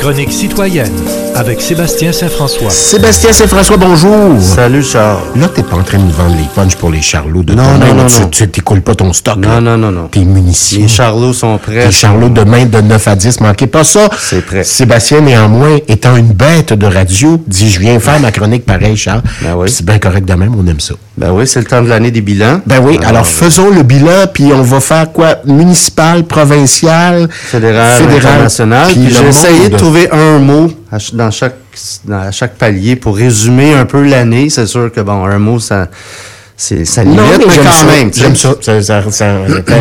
chronique citoyenne avec Sébastien Saint-François. Sébastien Saint-François, bonjour. Salut Charles. Là, t'es pas en train de nous vendre les punchs pour les charlots de Non, demain. non, non, tu, non. Tu t'écoules pas ton stock. Non, là. non, non, non. Tes munitions. Les charlots sont prêts. Les charlots demain de 9 à 10. Manquez pas ça. C'est prêt. Sébastien, néanmoins, étant une bête de radio, dit je viens faire ma chronique pareil, Charles. Ben oui. C'est bien correct de même, on aime ça. Ben oui, c'est le temps de l'année des bilans. Ben oui, alors, Alors, faisons le bilan, puis on va faire quoi? Municipal, provincial, fédéral, international. puis Puis le j'ai essayé de trouver un mot à dans chaque, dans chaque palier pour résumer un peu l'année. C'est sûr que, bon, un mot, ça, c'est, ça limite, Non, mais mais quand ça. même. J'aime ça. Ça- ça-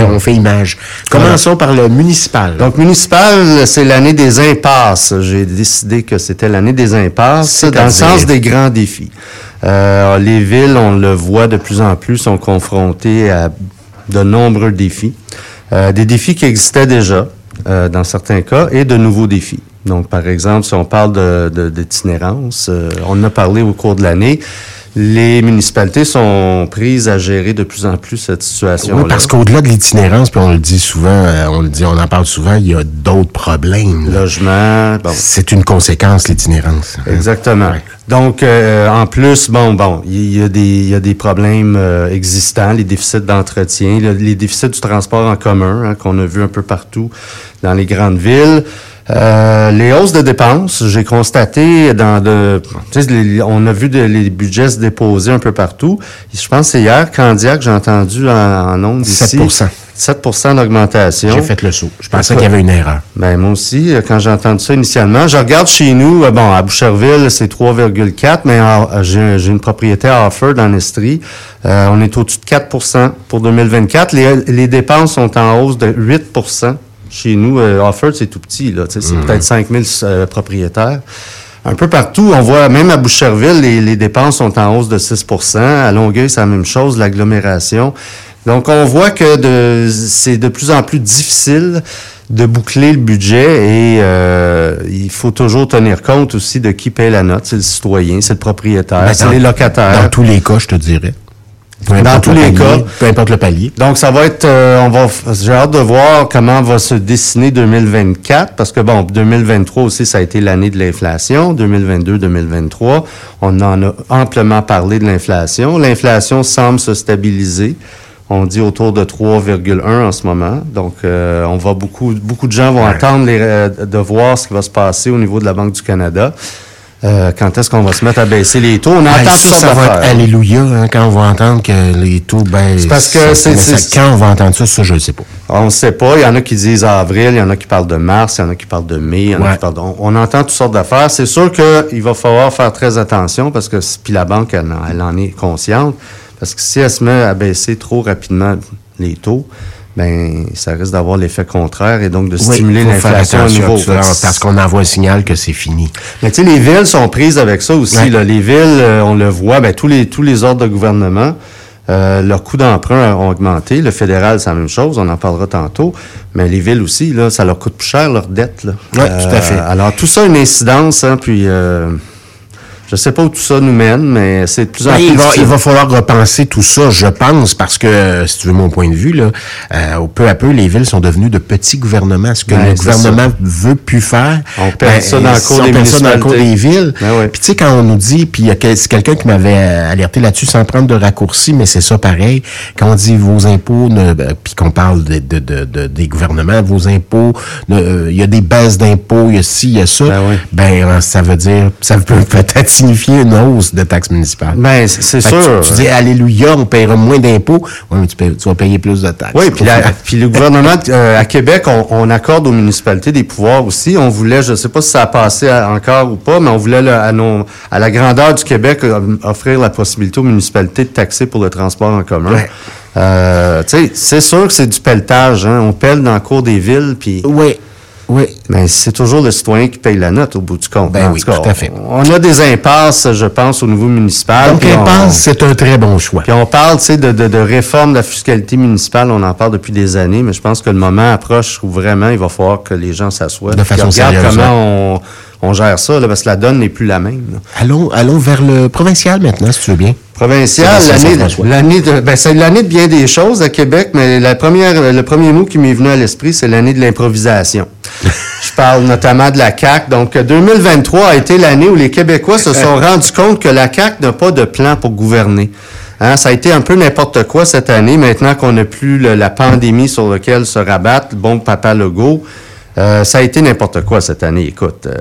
on fait image. Commençons par le municipal. Donc, municipal, c'est l'année des impasses. J'ai décidé que c'était l'année des impasses dans le sens des grands défis. Euh, les villes, on le voit de plus en plus, sont confrontées à de nombreux défis. Euh, des défis qui existaient déjà, euh, dans certains cas, et de nouveaux défis. Donc, par exemple, si on parle de, de- d'itinérance, euh, on en a parlé au cours de l'année, les municipalités sont prises à gérer de plus en plus cette situation. Oui, parce qu'au-delà de l'itinérance, puis on le dit souvent, euh, on le dit, on en parle souvent, il y a d'autres problèmes. là. Logement, bon. C'est une conséquence, l'itinérance. Exactement. Donc, euh, en plus, bon, bon, il y, a des, il y a des problèmes euh, existants, les déficits d'entretien, le- les déficits du transport en commun hein, qu'on a vu un peu partout dans les grandes villes. Euh, les hausses de dépenses, j'ai constaté dans de, les- on a vu de- les budgets se déposer un peu partout. Je pense que c'est hier, Candiac, j'ai entendu en, en ondes ici. 7 7 d'augmentation. J'ai fait le saut. Je pensais qu'il y avait une erreur. Ben moi aussi, euh, quand j'ai entendu ça initialement, je regarde chez nous, euh, bon, à Boucherville, c'est 3,4, mais j'ai une propriété à Offord en Estrie. Euh, on est au-dessus de 4% pour 2024. Les, les dépenses sont en hausse de 8 chez nous. Euh, Offord, c'est tout petit, là. C'est peut-être 5000 euh, propriétaires. Un peu partout, on voit, même à Boucherville, les, les dépenses sont en hausse de 6% À Longueuil, c'est la même chose, l'agglomération. Donc, on voit que c'est de plus en plus difficile de boucler le budget et euh, il faut toujours tenir compte aussi de qui paye la note. C'est le citoyen, c'est le propriétaire, c'est les locataires. Dans tous les cas, je te dirais. Dans tous le les palier, cas. Peu importe le palier. Donc, ça va être, euh, on va, j'ai hâte de voir comment va se dessiner 2024, parce que bon, 2023 aussi, ça a été l'année de l'inflation, 2022-2023, on en a amplement parlé de l'inflation. L'inflation semble se stabiliser. On dit autour de 3,1 en ce moment. Donc, euh, on va beaucoup, beaucoup de gens vont attendre les, euh, de voir ce qui va se passer au niveau de la Banque du Canada. Euh, quand est-ce qu'on va se mettre à baisser les taux? On entend ça, toutes ça sortes va être d'affaires. alléluia hein, quand on va entendre que les taux baissent. C'est parce que c'est- ça, Quand on va entendre ça, ça, je ne sais pas. On ne sait pas. Il y en a qui disent avril, il y en a qui parlent de mars, il y en a qui parlent de mai, il y en a qui parlent de- on, on entend toutes sortes d'affaires. C'est sûr qu'il va falloir faire très attention parce que, puis la banque, elle en est consciente. Parce que si elle se met à baisser trop rapidement les taux, ben ça risque d'avoir l'effet contraire et donc de stimuler faire l'inflation au attention niveau. à ça, parce qu'on envoie un signal que c'est fini. Mais tu sais, les villes sont prises avec ça aussi. Ouais. là. Les villes, euh, on le voit, ben, tous les tous les ordres de gouvernement, euh, leurs coûts d'emprunt ont augmenté. Le fédéral, c'est la même chose, on en parlera tantôt. Mais les villes aussi, là, ça leur coûte plus cher, leur dette. Ouais, tout à fait. Alors, tout ça a une incidence, hein, puis euh, je sais pas où tout ça nous mène, mais c'est de plus en Ben, plus il, va, il va falloir repenser tout ça, je pense, parce que, euh, si tu veux mon point de vue, là, euh, peu à peu, les villes sont devenues de petits gouvernements. Ce que Ben, le gouvernement veut plus faire, On perd ça dans le cours des perd ça dans le cours des villes. Ben. Puis tu sais, quand on nous dit, puis il y a quel- c'est quelqu'un qui m'avait euh, alerté là-dessus sans prendre de raccourci, mais c'est ça pareil. Quand on dit vos impôts, ne- ben, puis qu'on parle de, de, de, de- des gouvernements, vos impôts, euh, il y a des baisses d'impôts, il y a ci, il y a ça. Ben oui. Ben, ça veut dire, ça peut peut-être signifier une hausse de taxes municipales. Ben, c'est sûr. Tu, tu dis Alléluia, on paiera moins d'impôts. Oui, mais tu, vas payer plus de taxes. Oui, puis, la- puis le gouvernement euh, à Québec, on, on accorde aux municipalités des pouvoirs aussi. On voulait, je ne sais pas si ça a passé à- encore ou pas, mais on voulait le- à, nos- à la grandeur du Québec euh, offrir la possibilité aux municipalités de taxer pour le transport en commun. Ouais. Euh, c'est sûr que c'est du pelletage. Hein? On pèle dans le cours des villes, puis Oui, oui. mais c'est toujours le citoyen qui paye la note au bout du compte. Ben En oui, tout cas, tout à fait. On a des impasses, je pense, au niveau municipal. Donc, impasse, c'est un très bon choix. puis on parle, tu sais, de, de, de réforme de la fiscalité municipale, on en parle depuis des années, mais je pense que le moment approche où vraiment il va falloir que les gens s'assoient. De façon sérieuse, comment on, on gère ça, là, parce que la donne n'est plus la même. là. Allons, allons vers le provincial maintenant, si tu veux bien. Provincial, l'année, l'année de, ben, c'est l'année de bien des choses à Québec, mais la première, le premier mot qui m'est venu à l'esprit, c'est l'année de l'improvisation. Je parle notamment de la CAQ. Donc, 2023 a été l'année où les Québécois se sont rendus compte que la CAQ n'a pas de plan pour gouverner. Hein, ça a été un peu n'importe quoi cette année, maintenant qu'on n'a plus la pandémie sur laquelle se rabattre, bon papa Legault. Euh, ça a été n'importe quoi cette année. Écoute, euh,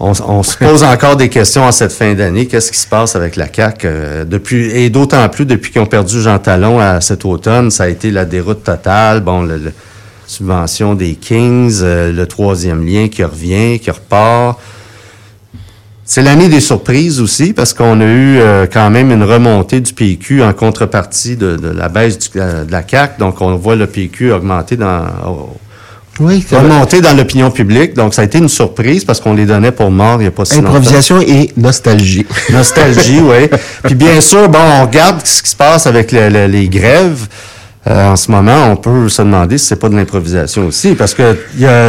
on, se pose encore des questions en cette fin d'année. Qu'est-ce qui se passe avec la CAQ? euh, depuis, et d'autant plus depuis qu'ils ont perdu Jean Talon à cet automne, ça a été la déroute totale. Bon, le- subvention des Kings, euh, le troisième lien qui revient, qui repart. C'est l'année des surprises aussi, parce qu'on a eu euh, quand même une remontée du PQ en contrepartie de, de la baisse du- de la CAQ. Donc, on voit le PQ augmenter dans, Oui, remonter dans l'opinion publique. Donc, ça a été une surprise parce qu'on les donnait pour morts il n'y a pas si longtemps. Improvisation et nostalgie. Nostalgie, oui. Puis bien sûr, bon, on regarde ce qui se passe avec le- le- les grèves. Euh, en ce moment, on peut se demander si c'est pas de l'improvisation aussi, parce que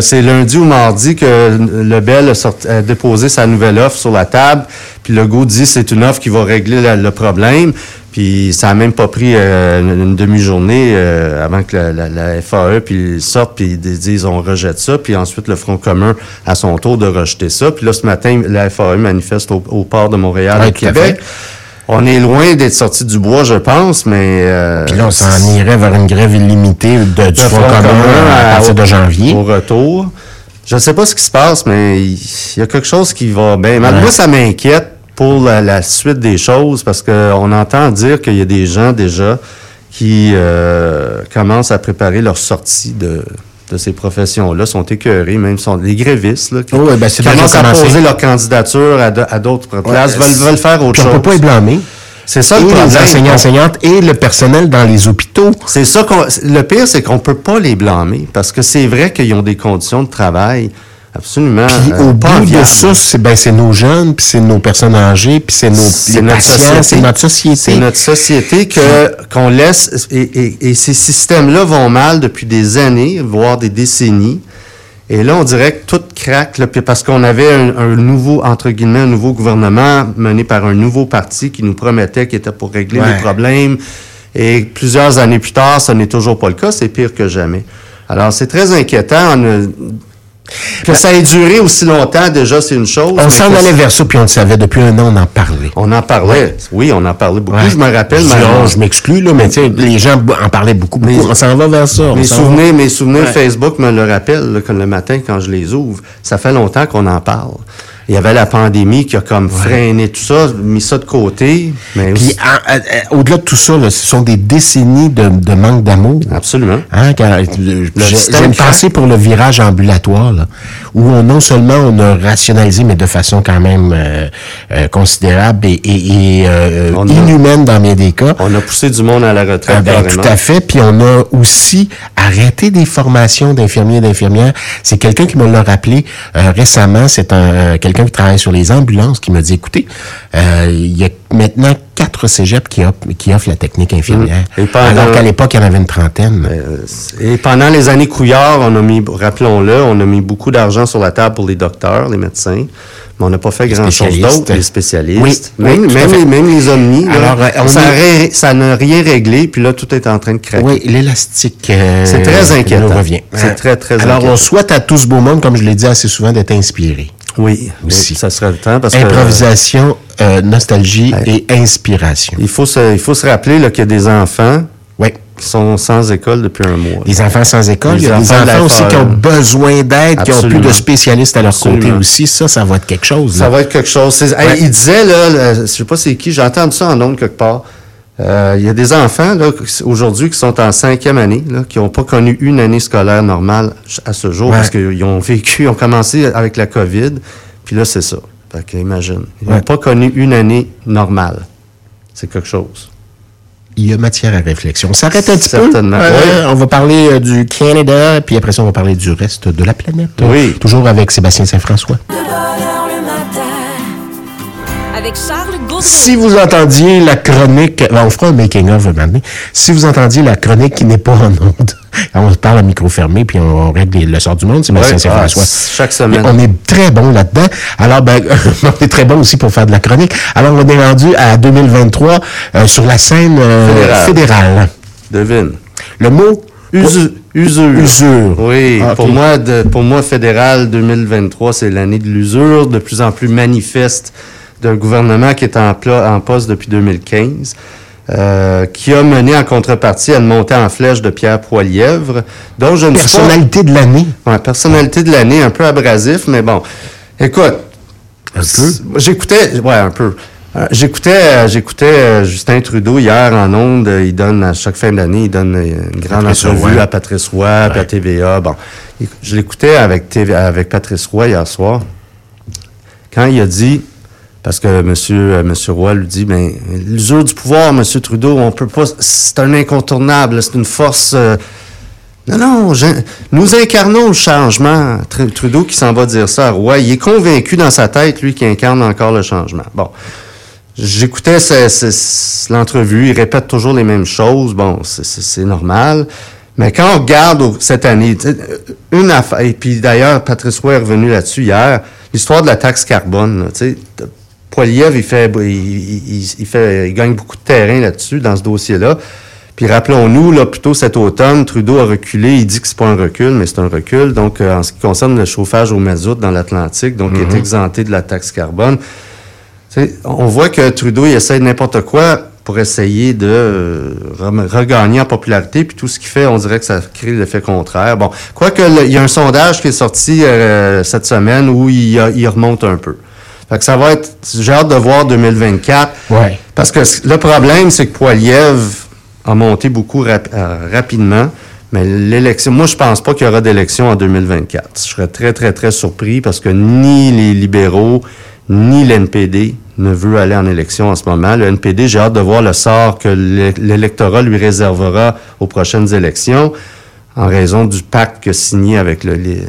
c'est lundi ou mardi que Lebel a, sorti- a déposé sa nouvelle offre sur la table, puis Legault dit c'est une offre qui va régler la- le problème, puis ça a même pas pris euh, une, une demi-journée euh, avant que la, la- la FAE puis ils sortent puis ils disent on rejette ça, puis ensuite le Front commun à son tour de rejeter ça, puis là ce matin la FAE manifeste au, au port de Montréal Ouais, à Québec. On est loin d'être sorti du bois, je pense, mais... euh, Puis là, on s'en irait vers une grève illimitée de, du Front commun à partir de janvier. Au retour. Je ne sais pas ce qui se passe, mais il y a quelque chose qui va bien. mal. Ouais. Moi, ça m'inquiète pour la, la suite des choses parce qu'on entend dire qu'il y a des gens déjà qui euh, commencent à préparer leur sortie de, de ces professions-là, sont écœurés, même sont des grévistes, là, qui Oh, ouais, ben, commencent à poser leur candidature à, d'autres places, Ouais, veulent, veulent faire autre Puis on chose. peut pas y blâmer. C'est ça et le problème. les enseignants, enseignantes et le personnel dans les hôpitaux. C'est ça qu'on. Le pire, c'est qu'on peut pas les blâmer parce que c'est vrai qu'ils ont des conditions de travail absolument. Puis euh, au bout de ça, c'est ben, c'est nos jeunes, puis c'est nos personnes âgées, puis c'est nos les notre patients, c'est notre société. C'est notre société que qu'on laisse et, et- et ces systèmes-là vont mal depuis des années, voire des décennies. Et là, on dirait que tout craque, là, puis parce qu'on avait un, un nouveau, entre guillemets, un nouveau gouvernement mené par un nouveau parti qui nous promettait qu'il était pour régler Ouais. les problèmes. Et plusieurs années plus tard, ce n'est toujours pas le cas, c'est pire que jamais. Alors, c'est très inquiétant. On a- que ça ait duré aussi longtemps, déjà, c'est une chose. On s'en allait vers ça, puis on le savait. Depuis un an, on en parlait. On en parlait. Oui, on en parlait beaucoup. Ouais. Je me rappelle, Je, ma- oh, je m'exclus, là, mais sais, les gens en parlaient beaucoup. beaucoup. Mais- on s'en va vers ça. Mes souvenirs, mes souvenirs Ouais. Facebook me le rappellent là, que le matin quand je les ouvre. Ça fait longtemps qu'on en parle. Il y avait la pandémie qui a comme freiné tout ça, mis ça de côté. Mais Puis aussi- euh, euh, au-delà de tout ça, là, ce sont des décennies de, de manque d'amour. absolument. Hein, quand, euh, j'ai une pensée pour le virage ambulatoire, là, où on, non seulement on a rationalisé, mais de façon quand même euh, euh, considérable et, et- et, euh, a- inhumaine dans bien des cas. On a poussé du monde à la retraite. Ah ben, tout à fait. Puis on a aussi arrêté des formations d'infirmiers et d'infirmières. C'est quelqu'un qui me l'a rappelé euh, récemment. C'est un euh, quelqu'un qui travaille sur les ambulances qui me dit, écoutez, euh, il y a maintenant quatre cégeps qui, offrent- qui offrent la technique infirmière. Et pendant- Alors qu'à l'époque, il y en avait une trentaine. Euh, Et pendant les années Couillard, on a mis, rappelons-le, on a mis beaucoup d'argent sur la table pour les docteurs, les médecins, mais on n'a pas fait grand-chose d'autre, les spécialistes. Oui, même, oui, les, même les omnis, Alors, euh, on ça est- n'a rien- ça n'a rien réglé, puis là, tout est en train de craquer. Oui, l'élastique. euh, C'est très inquiétant. nous revient. C'est très, très Alors, inquiétant. on souhaite à tout ce beau monde, comme je l'ai dit assez souvent, d'être inspiré. Oui, Aussi. oui, ça serait le temps parce que Improvisation, euh, nostalgie Ouais. et inspiration. il faut se, il faut se rappeler là, qu'il y a des enfants Oui. qui sont sans école depuis un mois. Les enfants sans école, il y a des enfants aussi qui ont besoin d'aide, qui ont plus de spécialistes à leur côté aussi. Ça, ça va être quelque chose. Ça là. va être quelque chose. Hey, il disait, là, le- je sais pas c'est qui, j'ai entendu ça en ondes quelque part. Euh, Il y a des enfants aujourd'hui qui sont en cinquième année, là, qui n'ont pas connu une année scolaire normale à ce jour Ouais. parce qu'ils ont vécu, ils ont commencé avec la COVID, puis là, c'est ça. Fait que, imagine. Ils n'ont Ouais. pas connu une année normale. C'est quelque chose. Il y a matière à réflexion. On s'arrête un petit Certainement. peu. Euh, Oui. On va parler euh, du Canada, puis après ça, on va parler du reste de la planète. Oui. Toujours avec Sébastien Saint-François. Avec Charles Gaudreau. Si vous entendiez la chronique, ben, on fera un making-of donné. Si vous entendiez la chronique qui n'est pas en onde, on se parle à micro fermé, puis on règle le sort du monde, Sébastien Ouais, Saint-François. ah, chaque semaine. On est très bon là-dedans. Alors, ben, on est très bon aussi pour faire de la chronique. Alors, on est rendu à 2023 euh, sur la scène euh, Fédérale. fédérale. Devine. Le mot Usu- Usure. Usure. Oui, Ah, pour moi, de, pour moi, fédéral 2023, c'est l'année de l'usure, de plus en plus manifeste d'un gouvernement qui est en, pla- en poste depuis 2015, euh, qui a mené en contrepartie à une montée en flèche de Pierre Poilièvre, dont je ne suis pas... Personnalité de l'année. Ouais, personnalité de l'année, un peu abrasif, mais bon. Écoute, Un c- j'écoutais, ouais, un peu. Euh, J'écoutais, euh, j'écoutais Justin Trudeau hier en ondes. Il donne à chaque fin d'année, il donne une grande Patrice entrevue Roy. à Patrice Roy, à TVA. Bon, je l'écoutais avec TV, avec Patrice Roy hier soir. Quand il a dit, parce que Monsieur, euh, Monsieur Roy lui dit, ben l'usure du pouvoir, Monsieur Trudeau, on peut pas, c'est un incontournable, c'est une force. euh, non, non, nous incarnons le changement. Tr- Trudeau qui s'en va dire ça à Roy, il est convaincu dans sa tête, lui, qui incarne encore le changement. Bon, j'écoutais l'entrevue, il répète toujours les mêmes choses. Bon, c'est- normal. Mais quand on regarde cette année, une affaire, et puis d'ailleurs, Patrice Roy est revenu là-dessus hier, l'histoire de la taxe carbone, tu sais, Poiliev, il fait, il, il- il fait, il gagne beaucoup de terrain là-dessus, dans ce dossier-là. Puis rappelons-nous, là, plutôt cet automne, Trudeau a reculé. Il dit que c'est pas un recul, mais c'est un recul. Donc, euh, en ce qui concerne le chauffage au mazout dans l'Atlantique, donc, il est exempté de la taxe carbone. On voit que Trudeau, il essaie n'importe quoi pour essayer de euh, regagner en popularité, puis tout ce qu'il fait, on dirait que ça crée l'effet contraire. Bon, quoique, il y a un sondage qui est sorti euh, cette semaine où il remonte un peu. Fait que ça va être, j'ai hâte de voir 2024. Ouais. Parce que le problème, c'est que Poiliev a monté beaucoup rap- euh, rapidement. Mais l'élection, moi, je pense pas qu'il y aura d'élection en 2024. Je serais très, très, très surpris parce que ni les libéraux, ni l'NPD ne veut aller en élection en ce moment. Le NPD, j'ai hâte de voir le sort que l'é- l'électorat lui réservera aux prochaines élections en raison du pacte a signé avec le, les-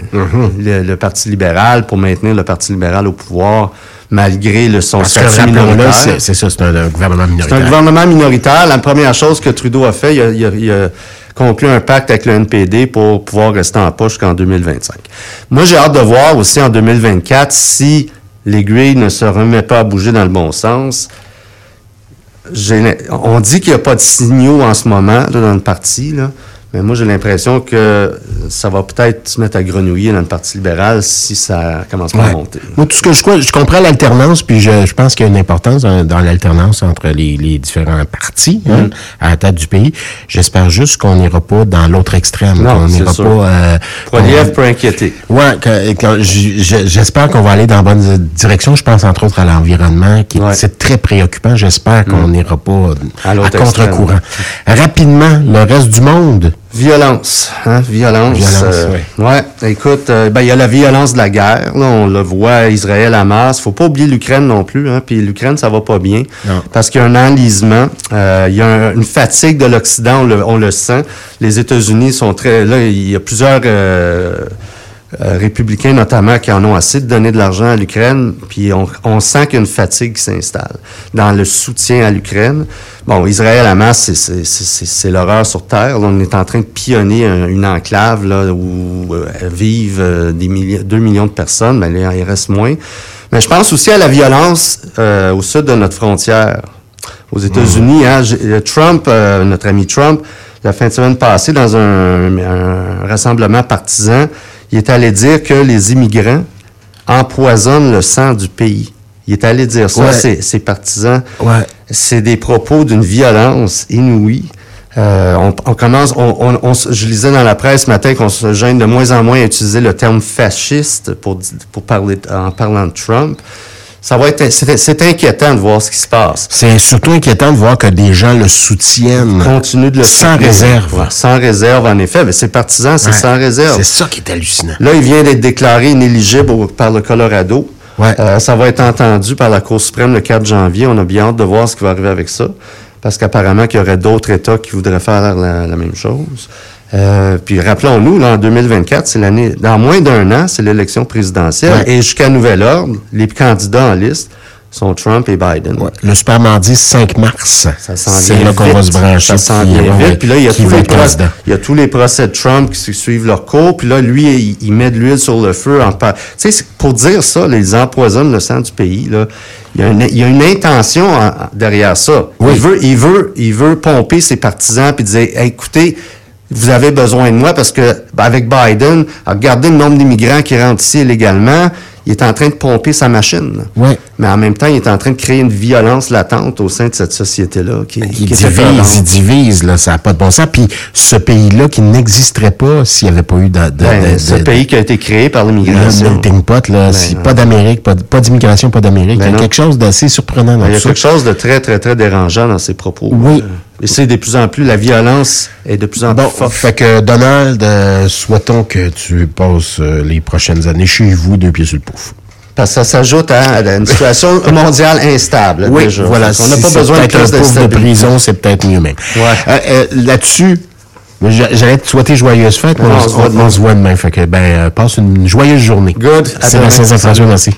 le, le Parti libéral pour maintenir le Parti libéral au pouvoir malgré le, son Parce que statut minoritaire. c'est ça, c'est un, un gouvernement C'est un minoritaire. gouvernement minoritaire. La première chose que Trudeau a fait, il a, il a- il a conclu un pacte avec le NPD pour pouvoir rester en poche jusqu'en 2025. Moi, j'ai hâte de voir aussi en 2024 si l'aiguille ne se remet pas à bouger dans le bon sens. On dit qu'il n'y a pas de signaux en ce moment là, dans le parti, là, mais moi j'ai l'impression que ça va peut-être se mettre à grenouiller dans le Parti libéral si ça commence pas à monter. Moi, tout ce que je crois, je comprends l'alternance, puis je, je pense qu'il y a une importance dans, dans l'alternance entre les, les différents partis Mm. hein, à la tête du pays. J'espère juste qu'on n'ira pas dans l'autre extrême. Non, qu'on n'ira pas. Euh, Poiliev peut inquiéter. J- j'espère qu'on va aller dans la bonne direction. Je pense entre autres à l'environnement, qui Ouais. c'est très préoccupant. J'espère qu'on n'ira pas À à, contre-courant. Rapidement, le reste du monde. Violence, hein, violence. Violence, euh, ouais. écoute, euh, ben il y a la violence de la guerre. Là, on le voit, Israël, Hamas. Faut pas oublier l'Ukraine non plus. Hein, puis l'Ukraine, ça va pas bien Non. parce qu'il y a un enlisement. euh, il y a un- une fatigue de l'Occident. On le, on le sent. Les États-Unis sont très. Là, il y a plusieurs. Euh, républicains notamment qui en ont assez de donner de l'argent à l'Ukraine, puis on, sent qu'il fatigue s'installe dans le soutien à l'Ukraine. Bon, Israël, Hamas, c'est- l'horreur sur Terre. On est en train de pionner un- une enclave là, où euh, vivent euh, des milliers, 2 millions de personnes, mais là, il reste moins. Mais je pense aussi à la violence au sud de notre frontière. Aux États-Unis, hein, Trump, notre ami Trump, la fin de semaine passée, dans un rassemblement partisan, il est allé dire que les immigrants empoisonnent le sang du pays. Il est allé dire ça, Ouais. ses, ses partisans. Ouais. C'est des propos d'une violence inouïe. Euh, on, on commence, on, on- je lisais dans la presse ce matin qu'on se gêne de moins en moins à utiliser le terme fasciste pour, pour parler, en parlant de Trump. Ça va être, c'est inquiétant de voir ce qui se passe. C'est surtout inquiétant de voir que des gens le soutiennent. Continue de le Sans soutenir. réserve. Ouais, sans réserve, en effet. Mais ses partisans, c'est Ouais. sans réserve. C'est ça qui est hallucinant. Là, il vient d'être déclaré inéligible au- par le Colorado. Ouais. Euh, ça va être entendu par la Cour suprême le 4 janvier. On a bien hâte de voir ce qui va arriver avec ça. Parce qu'apparemment qu'il y aurait d'autres États qui voudraient faire la, la même chose. Euh, puis rappelons-nous, là, en 2024, c'est l'année, dans moins d'un an, c'est l'élection présidentielle. Ouais. Et jusqu'à nouvel ordre, les candidats en liste sont Trump et Biden. Ouais. Le Super Mardi 5 mars. C'est là qu'on va se brancher. Ça s'en vient vite. ouais, Puis là, il y a tous les procès, président. il y a tous les procès de Trump qui suivent leur cours. Puis là, lui, il, il met de l'huile sur le feu. En par... Tu sais, pour dire ça, là, ils empoisonnent le sang du pays. Là. Il, y a une, il y a une intention en- en- derrière ça. Oui. Il veut, il veut, il veut pomper ses partisans puis dire, Hey, écoutez, vous avez besoin de moi parce que ben, avec Biden, regardez le nombre d'immigrants qui rentrent ici illégalement, il est en train de pomper sa machine. Ouais. Mais en même temps, il est en train de créer une violence latente au sein de cette société-là. Qui, Il qui divise, il divise, là, ça n'a pas de bon sens. Puis ce pays-là qui n'existerait pas s'il n'y avait pas eu de, de, Ben, de- ce de- pays qui a été créé par le l'immigration. melting pot, là, si pas d'Amérique, pas, d'immigration, pas d'Amérique. Ben il y a non. quelque chose d'assez surprenant dans Il y a tout ça. quelque chose de très, très, très dérangeant dans ses propos. Oui. Et c'est de plus en plus, la violence est de plus en Bon, plus forte. fait que Donald, euh, souhaitons que tu passes euh, les prochaines années chez vous, deux pieds sur le pouf. Parce que ça s'ajoute à, à une situation mondiale instable. Oui, déjà. voilà. Qu'on n'a si pas c'est besoin de plus de d'instabilité. prison, c'est peut-être mieux même. Ouais. Euh, Là-dessus, j'a- j'allais te souhaiter joyeuse fête, mais on, on se voit on- demain. on se voit demain. Fait que, ben, passe une joyeuse journée. Good. À Sébastien demain. Saint-François, merci.